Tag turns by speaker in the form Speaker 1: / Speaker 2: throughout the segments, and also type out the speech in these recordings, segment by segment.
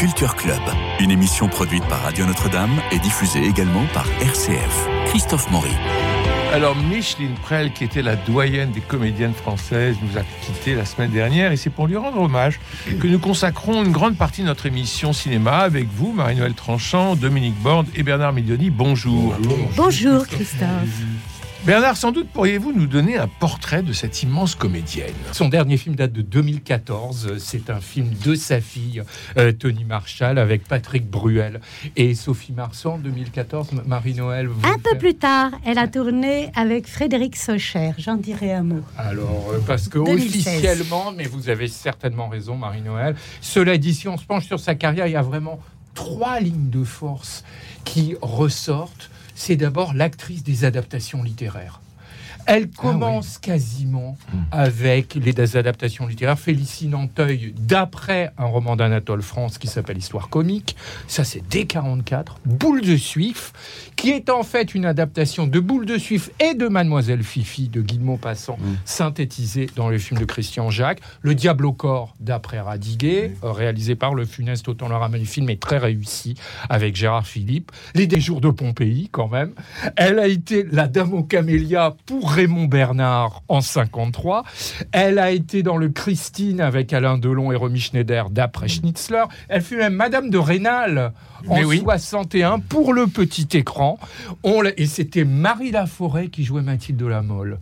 Speaker 1: Culture Club, une émission produite par Radio Notre-Dame et diffusée également par RCF. Christophe Maury.
Speaker 2: Alors Micheline Prel, qui était la doyenne des comédiennes françaises, nous a quitté la semaine dernière et c'est pour lui rendre hommage que nous consacrons une grande partie de notre émission cinéma avec vous, Marie-Noël Tranchant, Dominique Borde et Bernard Midioni. Bonjour.
Speaker 3: Bonjour Christophe.
Speaker 2: Bernard, sans doute pourriez-vous nous donner un portrait de cette immense comédienne
Speaker 4: Son dernier film date de 2014. C'est un film de sa fille, euh, Tony Marshall, avec Patrick Bruel et Sophie Marceau en 2014. Marie-Noël.
Speaker 3: Un peu plus tard, elle a tourné avec Frédéric Socher. J'en dirai un mot.
Speaker 4: Alors, euh, parce que officiellement, mais vous avez certainement raison, Marie-Noël. Cela dit, si on se penche sur sa carrière, il y a vraiment trois lignes de force qui ressortent c'est d'abord l'actrice des adaptations littéraires. Elle ah commence quasiment hmm. avec les adaptations littéraires. Félicie Nanteuil, d'après un roman d'Anatole France qui s'appelle Histoire comique. Ça, c'est dès 44. Boule de Suif, qui est en fait une adaptation de Boule de Suif et de Mademoiselle Fifi de Guy de Maupassant, mm. synthétisée dans le film de Christian Jacques. Le Diable au corps, d'après Radiguet, euh, réalisé par le funeste Autant le Le film est très réussi avec Gérard Philippe. Les Des jours de Pompéi, quand même. Elle a été la Dame aux camélias pour Raymond Bernard en 53. Elle a été dans le Christine avec Alain Delon et Romy Schneider d'après Schnitzler. Elle fut même Madame de Rênal en 61 pour le petit écran. On et c'était Marie Laforêt qui jouait Mathilde de la Mole.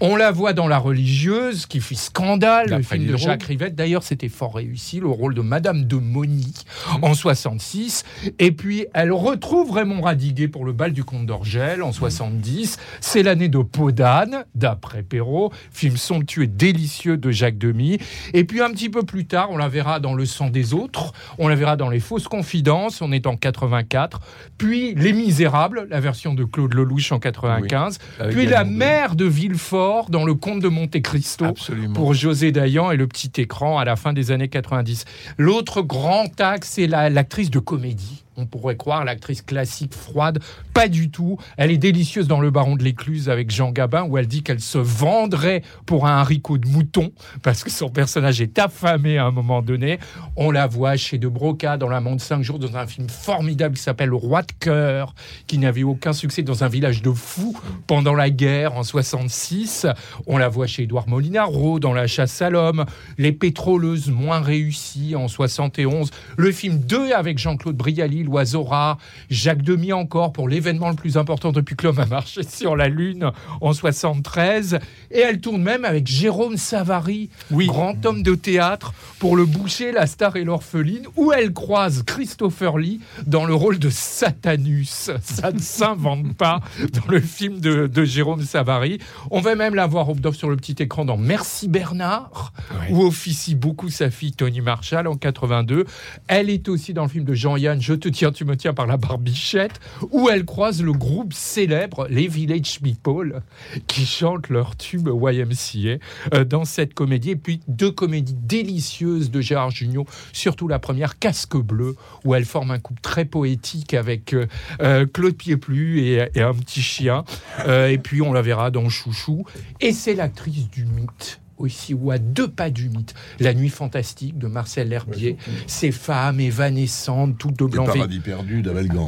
Speaker 4: On la voit dans La religieuse qui fit scandale, le film de Jacques Rivette. D'ailleurs, c'était fort réussi, le rôle de Madame de Moni en 66. Et puis, elle retrouve Raymond Radiguet pour le bal du comte d'Orgel en 70. C'est l'année de Podane, d'après Perrault, film somptueux et délicieux de Jacques Demy. Et puis, un petit peu plus tard, on la verra dans Le sang des autres, on la verra dans Les fausses confidences, on est en 84, puis Les Misérables, la version de Claude Lelouch en 95, puis La mère de Villefort dans Le Comte de Monte Cristo pour José Dayan et le petit écran à la fin des années 90. L'autre grand axe, c'est l'actrice de comédie on pourrait croire l'actrice classique froide. Pas du tout. Elle est délicieuse dans Le Baron de l'Écluse avec Jean Gabin, où elle dit qu'elle se vendrait pour un haricot de mouton, parce que son personnage est affamé à un moment donné. On la voit chez De Broca dans La Monde 5 jours, dans un film formidable qui s'appelle Roi de cœur, qui n'avait aucun succès dans un village de fous pendant la guerre en 66. On la voit chez Édouard Molinaro dans La chasse à l'homme. Les pétroleuses moins réussies en 71. Le film 2 avec Jean-Claude Brialy l'oiseau rare, Jacques Demy encore pour l'événement le plus important depuis que l'homme a marché sur la Lune en 73. Et elle tourne même avec Jérôme Savary, grand homme de théâtre, pour Le Boucher, la star et l'orpheline, où elle croise Christopher Lee dans le rôle de Satanus. Ça ne s'invente pas dans le film de, Jérôme Savary. On va même la voir sur le petit écran dans Merci Bernard, où officie beaucoup sa fille Tony Marshall en 82. Elle est aussi dans le film de Jean-Yann Je te tiens, tu me tiens par la barbichette, où elle croise le groupe célèbre, les Village People, qui chantent leur tube YMCA euh, dans cette comédie. Et puis deux comédies délicieuses de Gérard Jugnot, surtout la première, Casque Bleu, où elle forme un couple très poétique avec euh, euh, Claude Pieplu et, et, un petit chien. et puis on la verra dans Chouchou. Et c'est l'actrice du mythe aussi, ou à deux pas du mythe. La nuit fantastique de Marcel L'Herbier, ces femmes évanescentes, toutes de blanc.
Speaker 5: Le paradis perdu.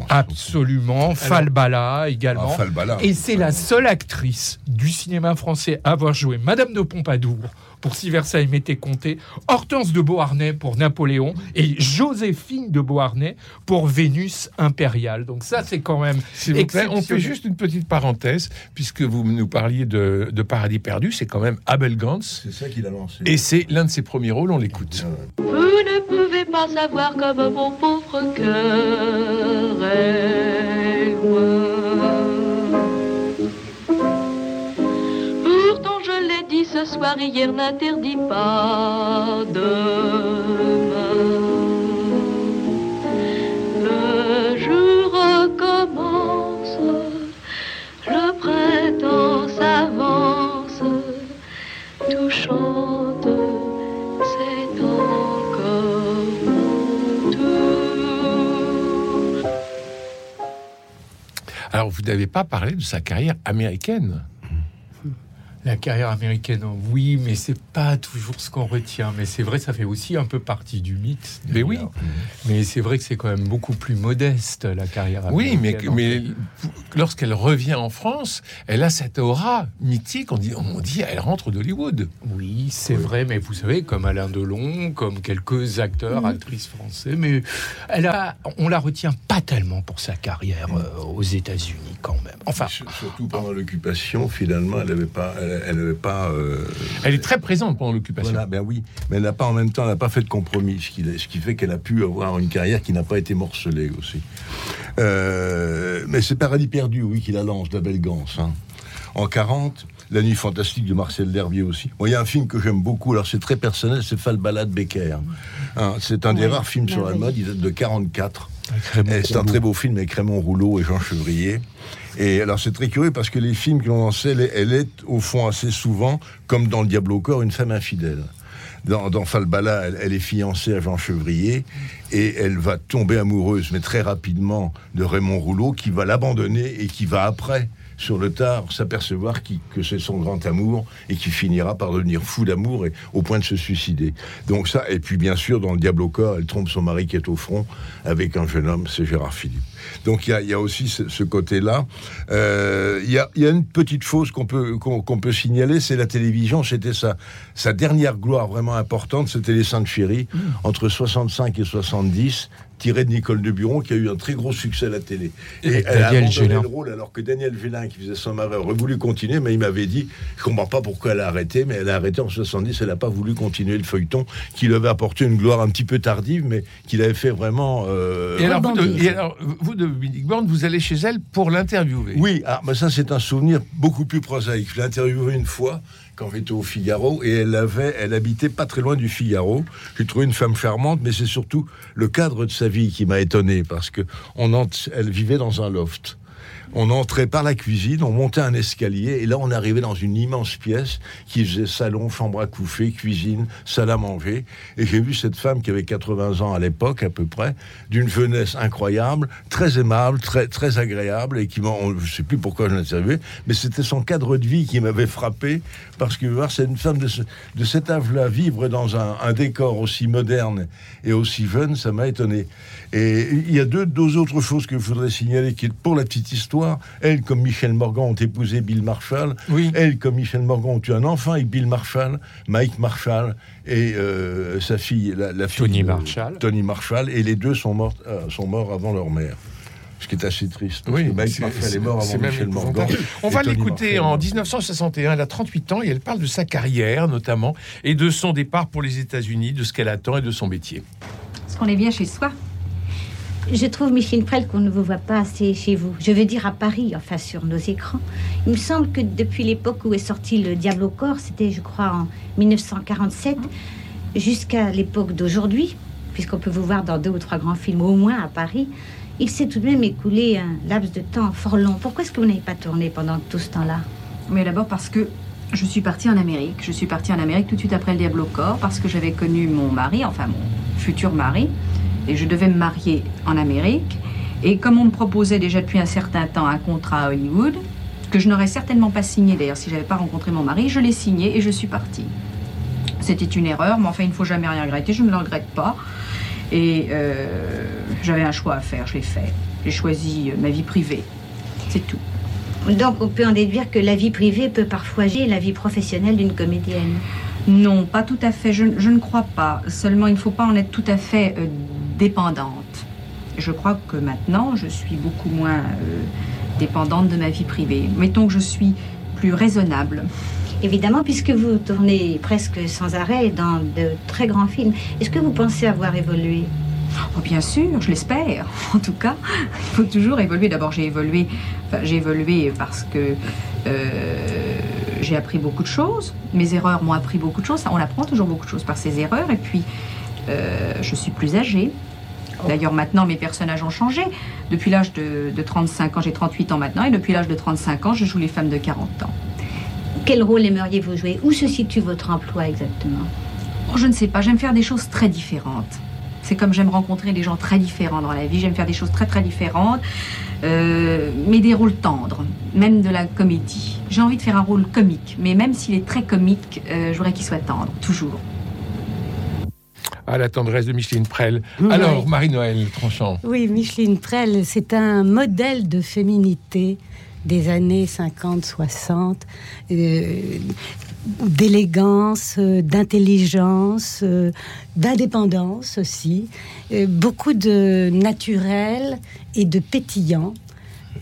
Speaker 4: Absolument. Falbala également. Ah, Et c'est la seule actrice du cinéma français à avoir joué Madame de Pompadour pour Si Versailles m'était compté, Hortense de Beauharnais pour Napoléon et Joséphine de Beauharnais pour Vénus impériale. Donc ça, c'est quand même
Speaker 2: On fait juste une petite parenthèse, puisque vous nous parliez de, Paradis perdu, c'est quand même Abel Gantz.
Speaker 5: C'est ça qu'il a lancé.
Speaker 2: Et c'est l'un de ses premiers rôles, on l'écoute.
Speaker 6: Vous ne pouvez pas savoir comme mon pauvre cœur est ce soir, hier n'interdit pas demain. Le jour recommence, le printemps s'avance, tout chante, c'est encore tout.
Speaker 2: Alors, vous n'avez pas parlé de sa carrière américaine
Speaker 4: La carrière américaine, oui, mais c'est pas toujours ce qu'on retient. Mais c'est vrai, ça fait aussi un peu partie du mythe.
Speaker 2: Mais oui.
Speaker 4: Mais c'est vrai que c'est quand même beaucoup plus modeste, la carrière
Speaker 2: Oui, mais,
Speaker 4: américaine.
Speaker 2: mais lorsqu'elle revient en France, elle a cette aura mythique. On dit, on dit elle rentre d'Hollywood.
Speaker 4: Oui, c'est vrai, mais vous savez, comme Alain Delon, comme quelques acteurs, actrices français, mais elle a, on la retient pas tellement pour sa carrière euh, aux États-Unis quand même. Enfin,
Speaker 5: Sur- Surtout pendant l'occupation, finalement, elle n'avait pas. Elle, elle avait pas euh,
Speaker 2: Elle est très présente pendant l'occupation.
Speaker 5: Voilà, ben oui, mais elle n'a pas en même temps, elle n'a pas fait de compromis, ce qui, ce qui fait qu'elle a pu avoir une carrière qui n'a pas été morcelée aussi. Euh, mais c'est Paradis perdu, oui, qui la lance, la belle Gance. hein. En 40, La Nuit fantastique de Marcel Derbier aussi. Bon, il y a un film que j'aime beaucoup, alors c'est très personnel, c'est Falbalade Becker. Hein, c'est un des rares films sur la mode, il date de 44.
Speaker 4: avec Raymond
Speaker 5: Et C'est un très beau film avec Raymond Rouleau et Jean Chevrier. Et alors c'est très curieux parce que les films que l'on en sait, elle est, elle est au fond assez souvent, comme dans Le Diable au corps, une femme infidèle. Dans, dans Falbala, elle, elle est fiancée à Jean Chevrier et elle va tomber amoureuse, mais très rapidement, de Raymond Rouleau qui va l'abandonner et qui va après, sur le tard, s'apercevoir que c'est son grand amour et qui finira par devenir fou d'amour et au point de se suicider. Donc ça, et puis bien sûr, dans Le Diable au corps, elle trompe son mari qui est au front avec un jeune homme, c'est Gérard Philippe. Donc il y a, il y a aussi ce, ce côté-là. Euh, Il y, a, il y a une petite chose qu'on peut, qu'on peut signaler, c'est la télévision. C'était sa, sa dernière gloire vraiment importante, c'était Les Saintes Chéries, entre 65 et 70, tiré de Nicole de Buron, qui a eu un très gros succès à la télé. Et
Speaker 4: Avec
Speaker 5: elle a abandonné
Speaker 4: Gélin.
Speaker 5: le rôle, alors que Daniel Vélin, qui faisait son mari, aurait voulu continuer, mais il m'avait dit, je comprends pas pourquoi elle a arrêté, mais elle a arrêté en 70, elle n'a pas voulu continuer le feuilleton, qui lui avait apporté une gloire un petit peu tardive, mais qu'il avait fait vraiment... euh,
Speaker 2: Et alors, vous de,
Speaker 3: Rebondir.
Speaker 2: et alors, vous, Dominique Borne, vous allez chez elle pour l'interviewer.
Speaker 5: Oui, ah, mais ça c'est un souvenir beaucoup plus prosaïque. Je l'ai interviewée une fois quand j'étais au Figaro et elle avait, elle habitait pas très loin du Figaro. J'ai trouvé une femme charmante, mais c'est surtout le cadre de sa vie qui m'a étonné parce que on elle vivait dans un loft. On entrait par la cuisine, on montait un escalier, et là on arrivait dans une immense pièce qui faisait salon, chambre à coucher, cuisine, salle à manger. Et j'ai vu cette femme qui avait 80 ans à l'époque à peu près, d'une jeunesse incroyable, très aimable, très très agréable, et qui m'a, je sais plus pourquoi je l'ai interviewée, mais c'était son cadre de vie qui m'avait frappé, parce que voir c'est une femme de, ce- de cet âge-là vivre dans un, décor aussi moderne et aussi jeune, ça m'a étonné. Et il y a deux, deux autres choses que je voudrais signaler, qui pour la petite histoire. Elle, comme Michel Morgan, ont épousé Bill Marshall.
Speaker 2: Oui.
Speaker 5: Elle, comme Michel Morgan, ont eu un enfant avec Bill Marshall, Mike Marshall et euh, sa fille, la, la fille
Speaker 4: Tony
Speaker 5: de-
Speaker 4: Marshall.
Speaker 5: Tony Marshall. Et les deux sont morts, euh, sont morts avant leur mère. Ce qui est assez triste. parce que Mike Marshall est mort avant Michel Morgan.
Speaker 2: On va l'écouter en 1961. Elle a 38 ans et elle parle de sa carrière, notamment, et de son départ pour les États-Unis, de ce qu'elle attend et de son métier.
Speaker 7: Est-ce qu'on est bien chez soi?
Speaker 3: Je trouve, Micheline Prel, qu'on ne vous voit pas assez chez vous. Je veux dire à Paris, enfin sur nos écrans. Il me semble que depuis l'époque où est sorti Le Diable au corps, c'était, je crois, en 1947, jusqu'à l'époque d'aujourd'hui, puisqu'on peut vous voir dans deux ou trois grands films au moins à Paris, il s'est tout de même écoulé un laps de temps fort long. Pourquoi est-ce que vous n'avez pas tourné pendant tout ce temps-là?
Speaker 7: Mais d'abord parce que je suis partie en Amérique. Je suis partie en Amérique tout de suite après le Diable au corps parce que j'avais connu mon mari, enfin mon futur mari, et je devais me marier en Amérique. Et comme on me proposait déjà depuis un certain temps un contrat à Hollywood, que je n'aurais certainement pas signé d'ailleurs si j'avais pas rencontré mon mari, je l'ai signé et je suis partie. C'était une erreur, mais enfin il ne faut jamais rien regretter, je ne le regrette pas. Et euh, j'avais un choix à faire, je l'ai fait. J'ai choisi euh, ma vie privée. C'est tout.
Speaker 3: Donc on peut en déduire que la vie privée peut parfois gérer la vie professionnelle d'une comédienne?
Speaker 7: Non, pas tout à fait. Je, je ne crois pas. Seulement, il ne faut pas en être tout à fait euh, dépendante. Je crois que maintenant, je suis beaucoup moins euh, dépendante de ma vie privée. Mettons que je suis plus raisonnable.
Speaker 3: Évidemment, puisque vous tournez presque sans arrêt dans de très grands films, est-ce que vous pensez avoir évolué?
Speaker 7: Oh, bien sûr, je l'espère. En tout cas, il faut toujours évoluer. D'abord, j'ai évolué. Enfin, j'ai évolué parce que euh, j'ai appris beaucoup de choses. Mes erreurs m'ont appris beaucoup de choses. On apprend toujours beaucoup de choses par ses erreurs. Et puis, euh, je suis plus âgée. D'ailleurs, maintenant, mes personnages ont changé. Depuis l'âge de, de 35 ans, j'ai 38 ans maintenant, et depuis l'âge de 35 ans, je joue les femmes de 40 ans.
Speaker 3: Quel rôle aimeriez-vous jouer? Où se situe votre emploi exactement?
Speaker 7: Oh, je ne sais pas, j'aime faire des choses très différentes. C'est comme j'aime rencontrer des gens très différents dans la vie. J'aime faire des choses très très différentes, euh, mais des rôles tendres, même de la comédie. J'ai envie de faire un rôle comique, mais même s'il est très comique, euh, je voudrais qu'il soit tendre, toujours.
Speaker 2: À la tendresse de Micheline Prel. Alors, Marie-Noël Tranchant.
Speaker 8: Oui, Micheline Prel, c'est un modèle de féminité des années 50-60, euh, d'élégance, euh, d'intelligence, euh, d'indépendance aussi, beaucoup de naturel et de pétillant,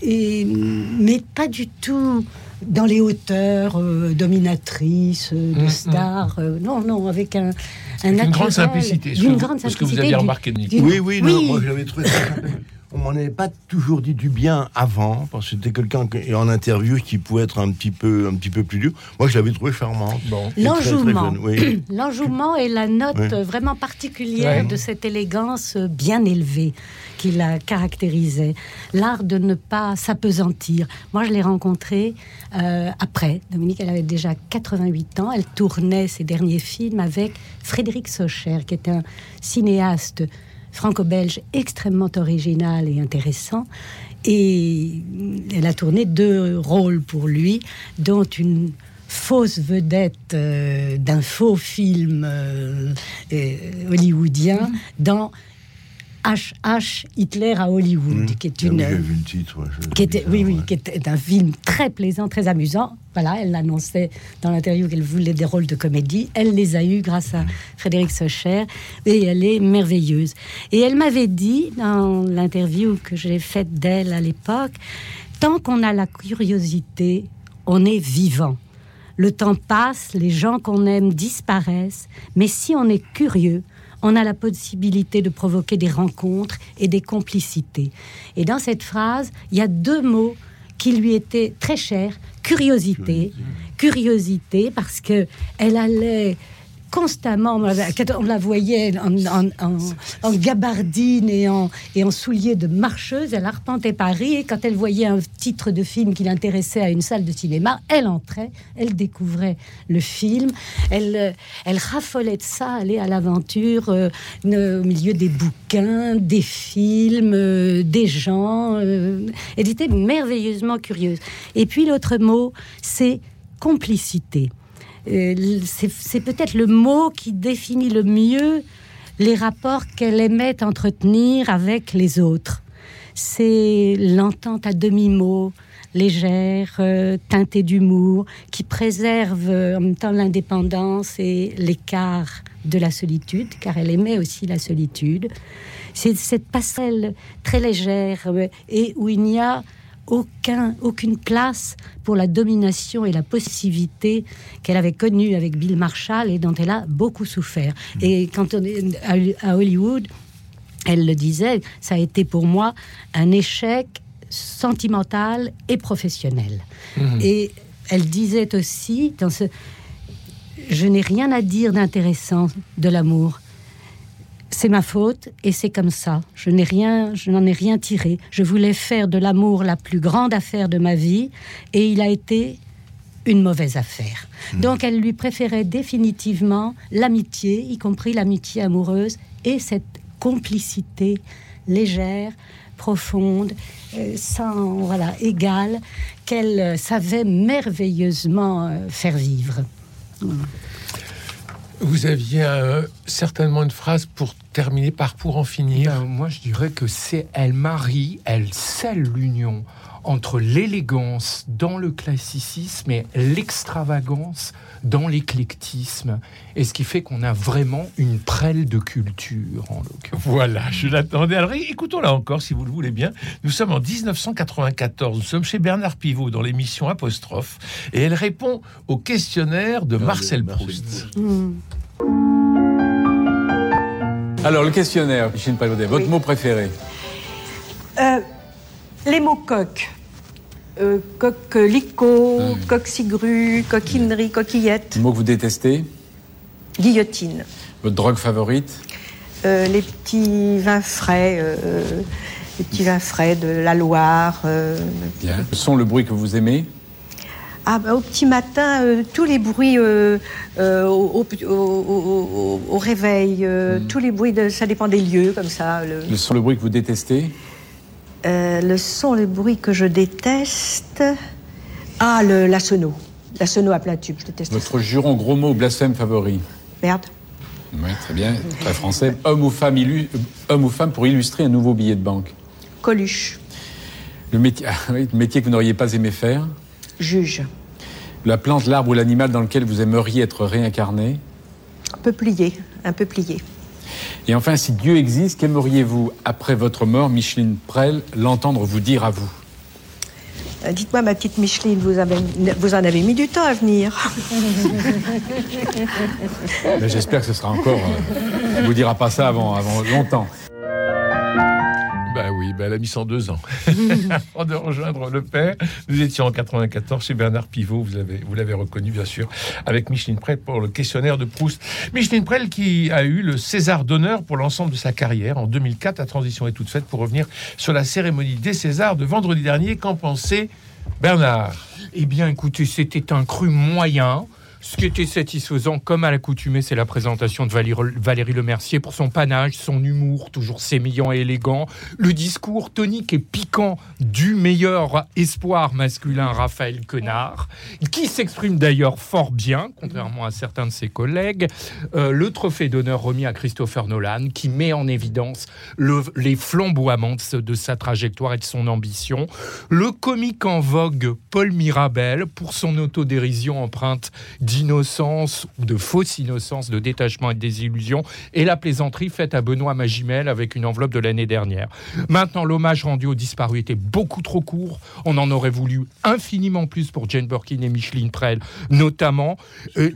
Speaker 8: et, mais pas du tout dans les hauteurs dominatrices de mm, mm. stars. non, non, avec un, un
Speaker 2: une grande simplicité. Une grande simplicité. Ce que vous aviez remarqué,
Speaker 5: Oui, oui, non, moi je trouvé on m'en avait pas toujours dit du bien avant, parce que c'était quelqu'un en interview qui pouvait être un petit peu, un petit peu plus dur. Moi, je l'avais trouvé charmante.
Speaker 8: Bon. L'enjouement, l'enjouement est la note vraiment particulière de cette élégance bien élevée qui la caractérisait. L'art de ne pas s'apesantir. Moi, je l'ai rencontrée euh, après. Dominique, elle avait déjà 88 ans. Elle tournait ses derniers films avec Frédéric Socher, qui est un cinéaste franco-belge extrêmement original et intéressant. Et elle a tourné deux rôles pour lui, dont une fausse vedette euh, d'un faux film euh, euh, hollywoodien dans HH Hitler à Hollywood,
Speaker 5: mmh.
Speaker 8: qui est une,
Speaker 5: vu le titre,
Speaker 8: qui était, oui, oui, qui était un film très plaisant, très amusant. Voilà, elle l'annonçait dans l'interview qu'elle voulait des rôles de comédie. Elle les a eus grâce à Frédéric Socher et elle est merveilleuse. Et elle m'avait dit dans l'interview que j'ai faite d'elle à l'époque, tant qu'on a la curiosité, on est vivant. Le temps passe, les gens qu'on aime disparaissent, mais si on est curieux, on a la possibilité de provoquer des rencontres et des complicités. Et dans cette phrase, il y a deux mots qui lui étaient très chers curiosité, curiosité, parce que elle allait constamment, on la voyait en, gabardine et en, et en souliers de marcheuse, elle arpentait Paris et quand elle voyait un titre de film qui l'intéressait à une salle de cinéma, elle entrait, elle découvrait le film, elle, elle raffolait de ça, aller à l'aventure euh, au milieu des bouquins, des films, euh, des gens. Euh, elle était merveilleusement curieuse. Et puis l'autre mot, c'est complicité. Euh, c'est peut-être le mot qui définit le mieux les rapports qu'elle aimait entretenir avec les autres. C'est l'entente à demi-mot, légère, euh, teintée d'humour, qui préserve euh, en même temps l'indépendance et l'écart de la solitude, car elle aimait aussi la solitude. C'est cette passerelle très légère et où il n'y a aucun, aucune place pour la domination et la possessivité qu'elle avait connue avec Bill Marshall et dont elle a beaucoup souffert. Mm. Et quand on est à Hollywood, elle le disait, ça a été pour moi un échec sentimental et professionnel. Mm. Et elle disait aussi dans ce je n'ai rien à dire d'intéressant de l'amour c'est ma faute et c'est comme ça. Je n'ai rien, je n'en ai rien tiré. Je voulais faire de l'amour la plus grande affaire de ma vie et il a été une mauvaise affaire. Hmm. Donc elle lui préférait définitivement l'amitié, y compris l'amitié amoureuse et cette complicité légère, profonde, euh, sans voilà égale qu'elle savait merveilleusement euh, faire vivre.
Speaker 2: Vous aviez euh, certainement une phrase pour terminer par pour en finir.
Speaker 4: Ben, moi, je dirais que c'est elle marie, elle scelle l'union entre l'élégance dans le classicisme et l'extravagance dans l'éclectisme. Et ce qui fait qu'on a vraiment une prêle de culture, en l'occurrence.
Speaker 2: Voilà, je l'attendais. Alors écoutons là encore, si vous le voulez bien. Nous sommes en 1994. Nous sommes chez Bernard Pivot dans l'émission Apostrophe. Et elle répond au questionnaire de ah, Marcel Proust. Hmm.
Speaker 9: Alors, le questionnaire, Michel Palaudet, votre mot préféré?
Speaker 10: Euh, Les mots coq. Euh, coquelicot, hmm. coq-cigru, coquinerie, coquillette.
Speaker 9: Mot que vous détestez
Speaker 10: Guillotine.
Speaker 9: Votre drogue favorite
Speaker 10: euh, Les petits vins frais, euh, les petits vins frais de la Loire.
Speaker 9: Bien. Le son, le bruit que vous aimez
Speaker 10: Ah, bah, au petit matin, euh, tous les bruits euh, euh, au, au- au- au- au réveil, euh, tous les bruits, de, ça dépend des lieux, comme ça. Le,
Speaker 9: Le son, le bruit que vous détestez
Speaker 10: euh, le son, le bruit que je déteste. Ah, le, la sono. La sono à plein tube, je déteste ça.
Speaker 9: Votre juron, gros mot, blasphème favori
Speaker 10: Merde.
Speaker 9: Oui, très bien, très français. Homme ou, femme illu- homme ou femme pour illustrer un nouveau billet de banque
Speaker 10: Coluche.
Speaker 9: le métier, ah oui, le métier que vous n'auriez pas aimé faire
Speaker 10: Juge.
Speaker 9: La plante, l'arbre ou l'animal dans lequel vous aimeriez être réincarné
Speaker 10: Un peu plié. Un peu plié.
Speaker 9: Et enfin, si Dieu existe, qu'aimeriez-vous, après votre mort, Micheline Prel, l'entendre vous dire à vous?
Speaker 10: Euh, Dites-moi, ma petite Micheline, vous, avez, vous en avez mis du temps à venir.
Speaker 9: Ben, J'espère que ce sera encore. euh, on vous dira pas ça avant, avant longtemps.
Speaker 2: Bah elle a mis 102 ans. Avant de rejoindre le père, nous étions en 94 chez Bernard Pivot, vous l'avez vous l'avez reconnu bien sûr, avec Micheline Prel pour le questionnaire de Proust. Micheline Prel qui a eu le César d'honneur pour l'ensemble de sa carrière. En 2004, la transition est toute faite pour revenir sur la cérémonie des Césars de vendredi dernier. Qu'en pensez Bernard?
Speaker 4: Eh bien, écoutez, c'était un cru moyen. Ce qui était satisfaisant, comme à l'accoutumée, c'est la présentation de Valérie, Lemercier pour son panache, son humour, toujours sémillant et élégant, le discours tonique et piquant du meilleur espoir masculin, Raphaël Quenard, qui s'exprime d'ailleurs fort bien, contrairement à certains de ses collègues, Euh, le trophée d'honneur remis à Christopher Nolan, qui met en évidence le- les flamboiements de sa trajectoire et de son ambition, le comique en vogue Paul Mirabel pour son autodérision empreinte d'innocence ou de fausse innocence, de détachement et de désillusion, et la plaisanterie faite à Benoît Magimel avec une enveloppe de l'année dernière. Maintenant, l'hommage rendu aux disparus était beaucoup trop court. On en aurait voulu infiniment plus pour Jane Birkin et Micheline Prel, notamment. Euh,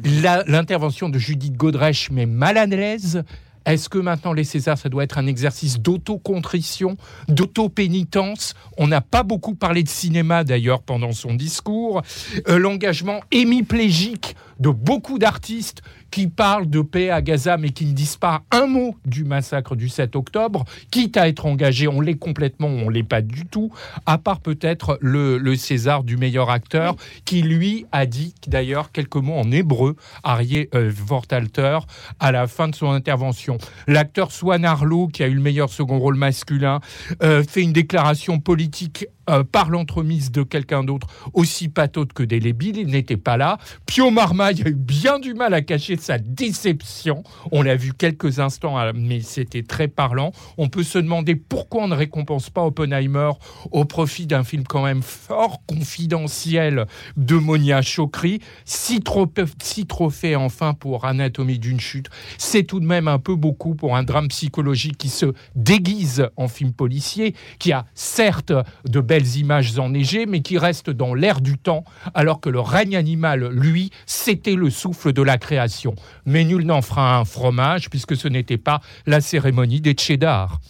Speaker 4: L'intervention de Judith Godrèche, mais mal à l'aise. Est-ce que maintenant les Césars, ça doit être un exercice d'autocontrition, d'autopénitence? On n'a pas beaucoup parlé de cinéma d'ailleurs pendant son discours. Euh, L'engagement hémiplégique de beaucoup d'artistes qui parlent de paix à Gaza mais qui ne disent pas un mot du massacre du 7 octobre, quitte à être engagés, on l'est complètement, on l'est pas du tout, à part peut-être le, le César du meilleur acteur, qui lui a dit d'ailleurs quelques mots en hébreu, Arié euh, Vortalter, à la fin de son intervention. L'acteur Swan Arlo, qui a eu le meilleur second rôle masculin, euh, fait une déclaration politique euh, par l'entremise de quelqu'un d'autre aussi pataude que délébile. Il n'était pas là. Pio Marmaille a eu bien du mal à cacher sa déception. On l'a vu quelques instants, euh, mais c'était très parlant. On peut se demander pourquoi on ne récompense pas Oppenheimer au profit d'un film quand même fort confidentiel de Monia Chokri. Six, troph- six trophées enfin pour Anatomie d'une chute. C'est tout de même un peu beaucoup pour un drame psychologique qui se déguise en film policier, qui a certes de belles images enneigées, mais qui reste dans l'air du temps, alors que le règne animal, lui, c'était le souffle de la création. Mais nul n'en fera un fromage, puisque ce n'était pas la cérémonie des cheddar.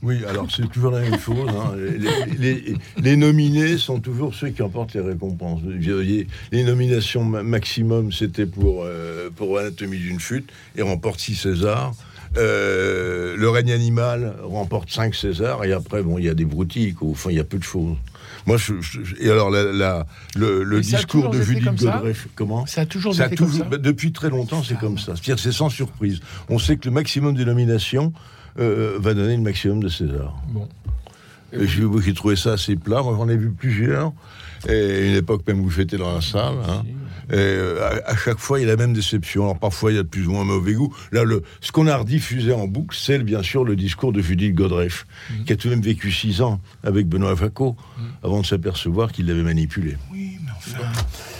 Speaker 5: Oui, alors c'est toujours la même chose. hein. Les, nominés sont toujours ceux qui emportent les récompenses. Les nominations ma- maximum, c'était pour, euh, pour Anatomie d'une chute et remporte 6 Césars. Euh, le règne animal remporte 5 Césars et après, bon, il y a des broutilles. quoi. Au fond, il y a peu de choses. Moi, je, je- je- et alors, la, la- le, discours de Judith
Speaker 2: comme
Speaker 5: Godrèche, comment
Speaker 2: Ça a toujours
Speaker 5: ça a
Speaker 2: été comme ça
Speaker 5: bah, Depuis très longtemps, c'est comme ça. C'est-à-dire, c'est sans surprise. On sait que le maximum de nominations euh, va donner le maximum de César.
Speaker 2: Bon.
Speaker 5: J'ai trouvé ça assez plat. Moi, j'en ai vu plusieurs. Et une époque même où j'étais dans la salle. hein. Et euh, à, à chaque fois, il y a la même déception. Alors parfois, il y a de plus ou moins mauvais goût. Là, le, ce qu'on a rediffusé en boucle, c'est bien sûr le discours de Judith Godrèche,
Speaker 2: Mhm.
Speaker 5: qui a tout de même vécu six ans avec Benoît Facot, avant de s'apercevoir qu'il l'avait manipulé.
Speaker 2: Oui, mais enfin.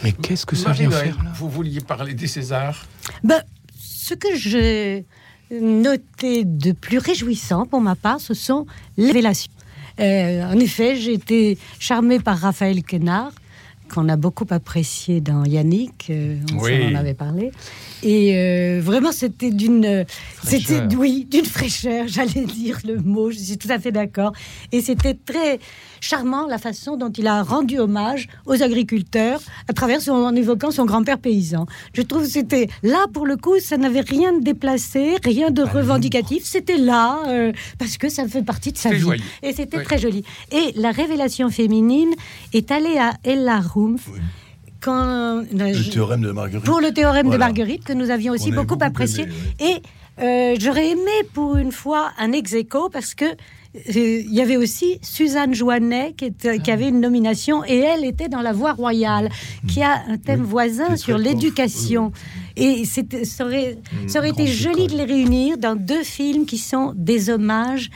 Speaker 4: Mais qu'est-ce que ça vient faire là
Speaker 2: Vous vouliez parler des Césars?
Speaker 8: Ben, ce que j'ai noté de plus réjouissant pour ma part, ce sont les révélations. Euh, en effet, j'ai été charmée par Raphaël Quenard, qu'on a beaucoup apprécié dans Yannick, euh, on
Speaker 2: Oui.
Speaker 8: en avait parlé. Et euh, vraiment, c'était d'une, c'était
Speaker 4: Fraîcheur.
Speaker 8: oui, d'une fraîcheur. J'allais dire le mot. Je suis tout à fait d'accord. Et c'était très charmant la façon dont il a rendu hommage aux agriculteurs à travers son, en évoquant son grand-père paysan. Je trouve que c'était là pour le coup, ça n'avait rien de déplacé, rien de revendicatif. C'était là euh, parce que ça fait partie de sa vie.
Speaker 2: joyeux.
Speaker 8: Et c'était
Speaker 2: Oui.
Speaker 8: très joli. Et la révélation féminine est allée à Ella Rumpf quand,
Speaker 5: le théorème de Marguerite.
Speaker 8: Pour le théorème de Marguerite, que nous avions aussi beaucoup, apprécié. Et euh, j'aurais aimé pour une fois un ex aequo parce que il y avait aussi Suzanne Joannet qui, qui, avait une nomination et elle était dans La Voix royale, qui a un thème voisin sur l'éducation. Et ça aurait, ça aurait été joli de les réunir dans deux films qui sont des hommages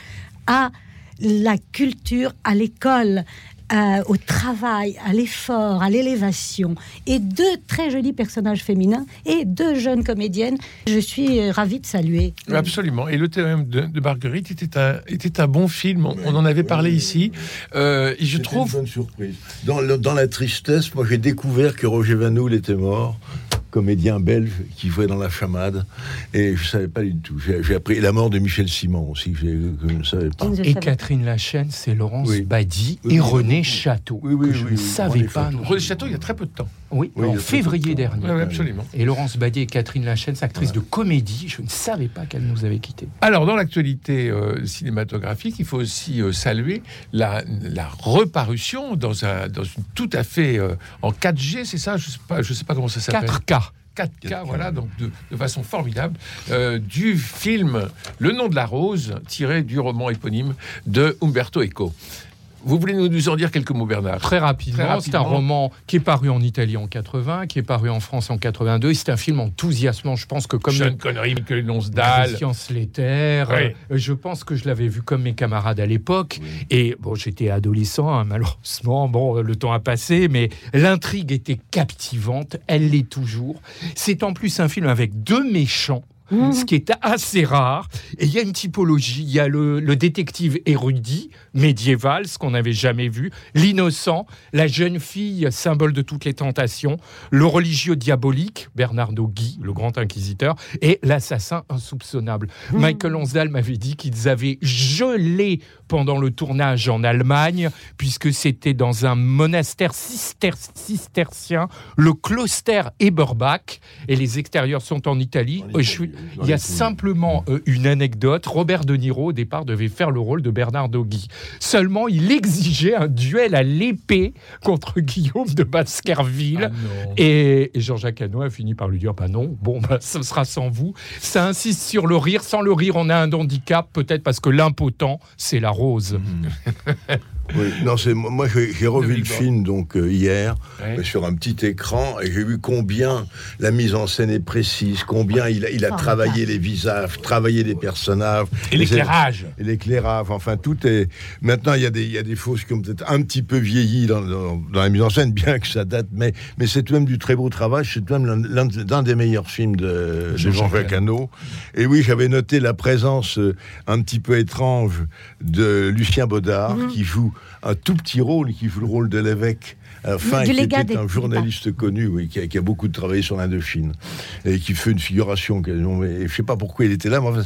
Speaker 8: à la culture, à l'école. Euh, au travail, à l'effort, à l'élévation, et deux très jolis personnages féminins et deux jeunes comédiennes. Je suis euh, ravie de saluer.
Speaker 2: Absolument. Et le théorème de, Marguerite était un, était un bon film. On, en avait parlé ici. Euh, et je trouve.
Speaker 5: Une bonne surprise. Dans, dans la tristesse, moi j'ai découvert que Roger Vanoul était mort comédien belge qui jouait dans La Chamade. Et je ne savais pas du tout. J'ai appris la mort de Michel Simon aussi, je ne savais pas.
Speaker 4: Et Catherine Lachaine, c'est Laurence Badi et René Château. que je ne savais pas.
Speaker 2: René Château, il y a très peu de temps.
Speaker 4: Oui, en février dernier.
Speaker 2: absolument.
Speaker 4: Et Laurence Badi et Catherine Lachaine, actrice de comédie, je ne savais pas qu'elle nous avait quittés.
Speaker 2: Alors, dans l'actualité euh, cinématographique, il faut aussi euh, saluer la, la, reparution dans, un, dans une tout à fait euh, en 4G, c'est ça? Je ne sais, pas, je sais pas comment ça s'appelle.
Speaker 4: 4K.
Speaker 2: 4K, voilà, donc de, façon formidable, euh, du film Le nom de la rose, tiré du roman éponyme de Umberto Eco. Vous voulez nous en dire quelques mots, Bernard?
Speaker 4: Très rapidement. C'est un roman qui est paru en Italie en 80, qui est paru en France en 82. C'est un film enthousiasmant. Je pense que comme
Speaker 2: Sean Connery, Michael Lonsdale,
Speaker 4: Science Letterre. Euh, je pense que je l'avais vu comme mes camarades à l'époque. Et bon, j'étais adolescent, hein, malheureusement. Bon, le temps a passé, mais l'intrigue était captivante. Elle l'est toujours. C'est en plus un film avec deux méchants Mmh. ce qui est assez rare. Et il y a une typologie. Il y a le, détective érudit, médiéval, ce qu'on n'avait jamais vu, l'innocent, la jeune fille, symbole de toutes les tentations, le religieux diabolique, Bernardo Guy, le grand inquisiteur, et l'assassin insoupçonnable. Mmh. Michael Lonsdale m'avait dit qu'ils avaient gelé pendant le tournage en Allemagne, puisque c'était dans un monastère cistercien, le Kloster Eberbach, et les extérieurs sont en Italie. je il y a simplement euh, une anecdote. Robert De Niro, au départ, devait faire le rôle de Bernard Guy. Seulement, il exigeait un duel à l'épée contre Guillaume de Baskerville. Ah et, Jean-Jacques Hano a fini par lui dire Bah non, bon, bah, ce sera sans vous. Ça insiste sur le rire. Sans le rire, on a un handicap, peut-être parce que l'impotent, c'est la rose.
Speaker 5: Mmh. Oui, non, c'est moi j'ai revu le film donc euh, hier sur un petit écran et j'ai vu combien la mise en scène est précise, combien il a, il a travaillé les visages, travaillé les personnages
Speaker 2: et l'éclairage,
Speaker 5: et l'éclairage. Enfin, tout est maintenant il y a des il y a des fausses qui ont peut-être un petit peu vieilli dans, dans, la mise en scène, bien que ça date, mais mais c'est tout de même du très beau travail. C'est tout de même l'un des meilleurs films de, Jean-Jacques Hano. Et oui, j'avais noté la présence euh, un petit peu étrange de Lucien Baudard mhm. qui joue un tout petit rôle, qui joue le rôle de l'évêque. Enfin, qui était un journaliste connu, oui, qui a, beaucoup travaillé sur l'Indochine et qui fait une figuration. Je ne sais pas pourquoi il était là, mais enfin,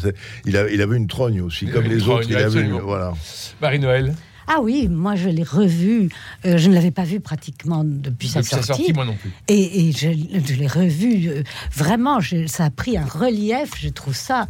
Speaker 5: il, a, il, avait une trogne aussi, comme les autres. Il avait voilà.
Speaker 2: Marie-Noël.
Speaker 8: Ah oui, moi je l'ai revu. Euh, je ne l'avais pas vu pratiquement depuis, sa, sortie.
Speaker 2: moi non plus.
Speaker 8: Et, je, l'ai revu. Euh, vraiment, ça a pris un relief. Je trouve ça euh,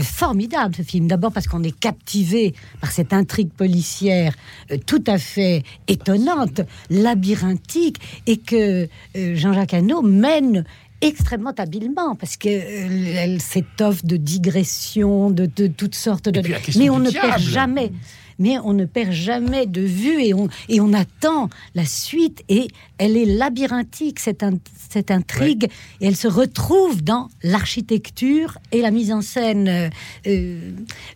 Speaker 8: formidable ce film. D'abord parce qu'on est captivé par cette intrigue policière euh, tout à fait étonnante, labyrinthique, et que euh, Jean-Jacques Hano mène extrêmement habilement parce qu'elle s'étoffe de digressions, de, toutes sortes de. Mais on ne perd jamais mais on ne perd jamais de vue et on, et on attend la suite et elle est labyrinthique, cette, cette intrigue, et elle se retrouve dans l'architecture et la mise en scène. Euh, euh,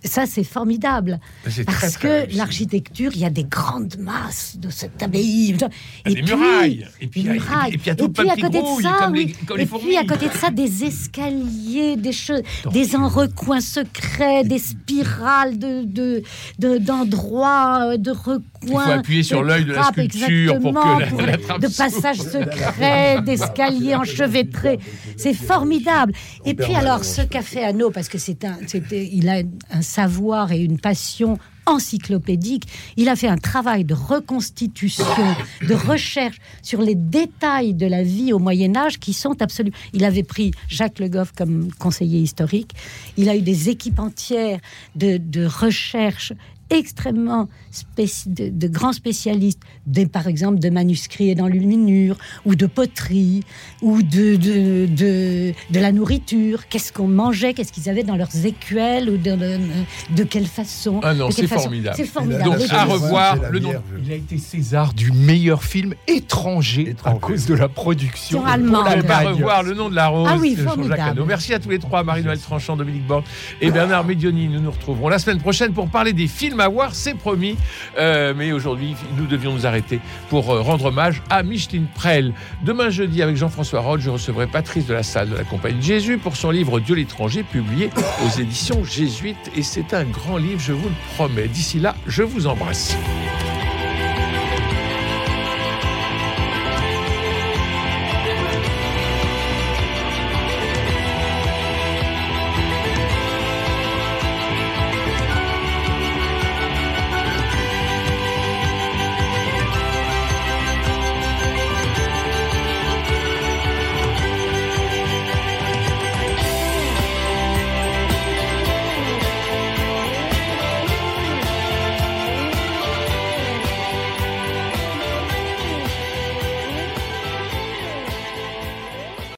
Speaker 8: ça, c'est formidable. Parce que l'architecture, il y a des grandes masses de cette abbaye.
Speaker 2: Et, des murailles. Et puis,
Speaker 8: et puis, à côté de ça, et puis à côté de ça, des escaliers, des choses, des enrecoins secrets, des spirales de, de, de, d'endroits, de recoins. Il faut
Speaker 2: appuyer sur l'œil de la sculpture pour que la,
Speaker 8: de passages secrets, d'escaliers enchevêtrés. C'est formidable. Et puis alors, ce qu'a fait Anno, parce que c'est un, il a un savoir et une passion encyclopédique. Il a fait un travail de reconstitution, de recherche sur les détails de la vie au Moyen Âge qui sont absolus. Il avait pris Jacques Le Goff comme conseiller historique. Il a eu des équipes entières de, de recherche extrêmement de, de, grands spécialistes, des, par exemple de manuscrits et d'enluminure, ou de poterie, ou de, de, de, de la nourriture. Qu'est-ce qu'on mangeait, qu'est-ce qu'ils avaient dans leurs écuelles, ou de, de, quelle façon.
Speaker 2: Ah non, c'est formidable.
Speaker 8: C'est formidable.
Speaker 2: Donc, à revoir le nom.
Speaker 4: Il a été César du meilleur film étranger, à cause de la production.
Speaker 8: Allemand.
Speaker 2: On va revoir le nom de la rose.
Speaker 8: Ah oui, formidable.
Speaker 2: Merci à tous les trois, Marie-Noël Tranchant, Dominique Borne et Bernard Medioni. Nous nous retrouverons la semaine prochaine pour parler des films voir, c'est promis. Euh, mais aujourd'hui, nous devions nous arrêter pour euh, rendre hommage à Micheline Prel. Demain jeudi, avec Jean-François Rode, je recevrai Patrice de la Salle de la Compagnie de Jésus pour son livre Dieu l'étranger, publié aux éditions Jésuites. Et c'est un grand livre, je vous le promets. D'ici là, je vous embrasse.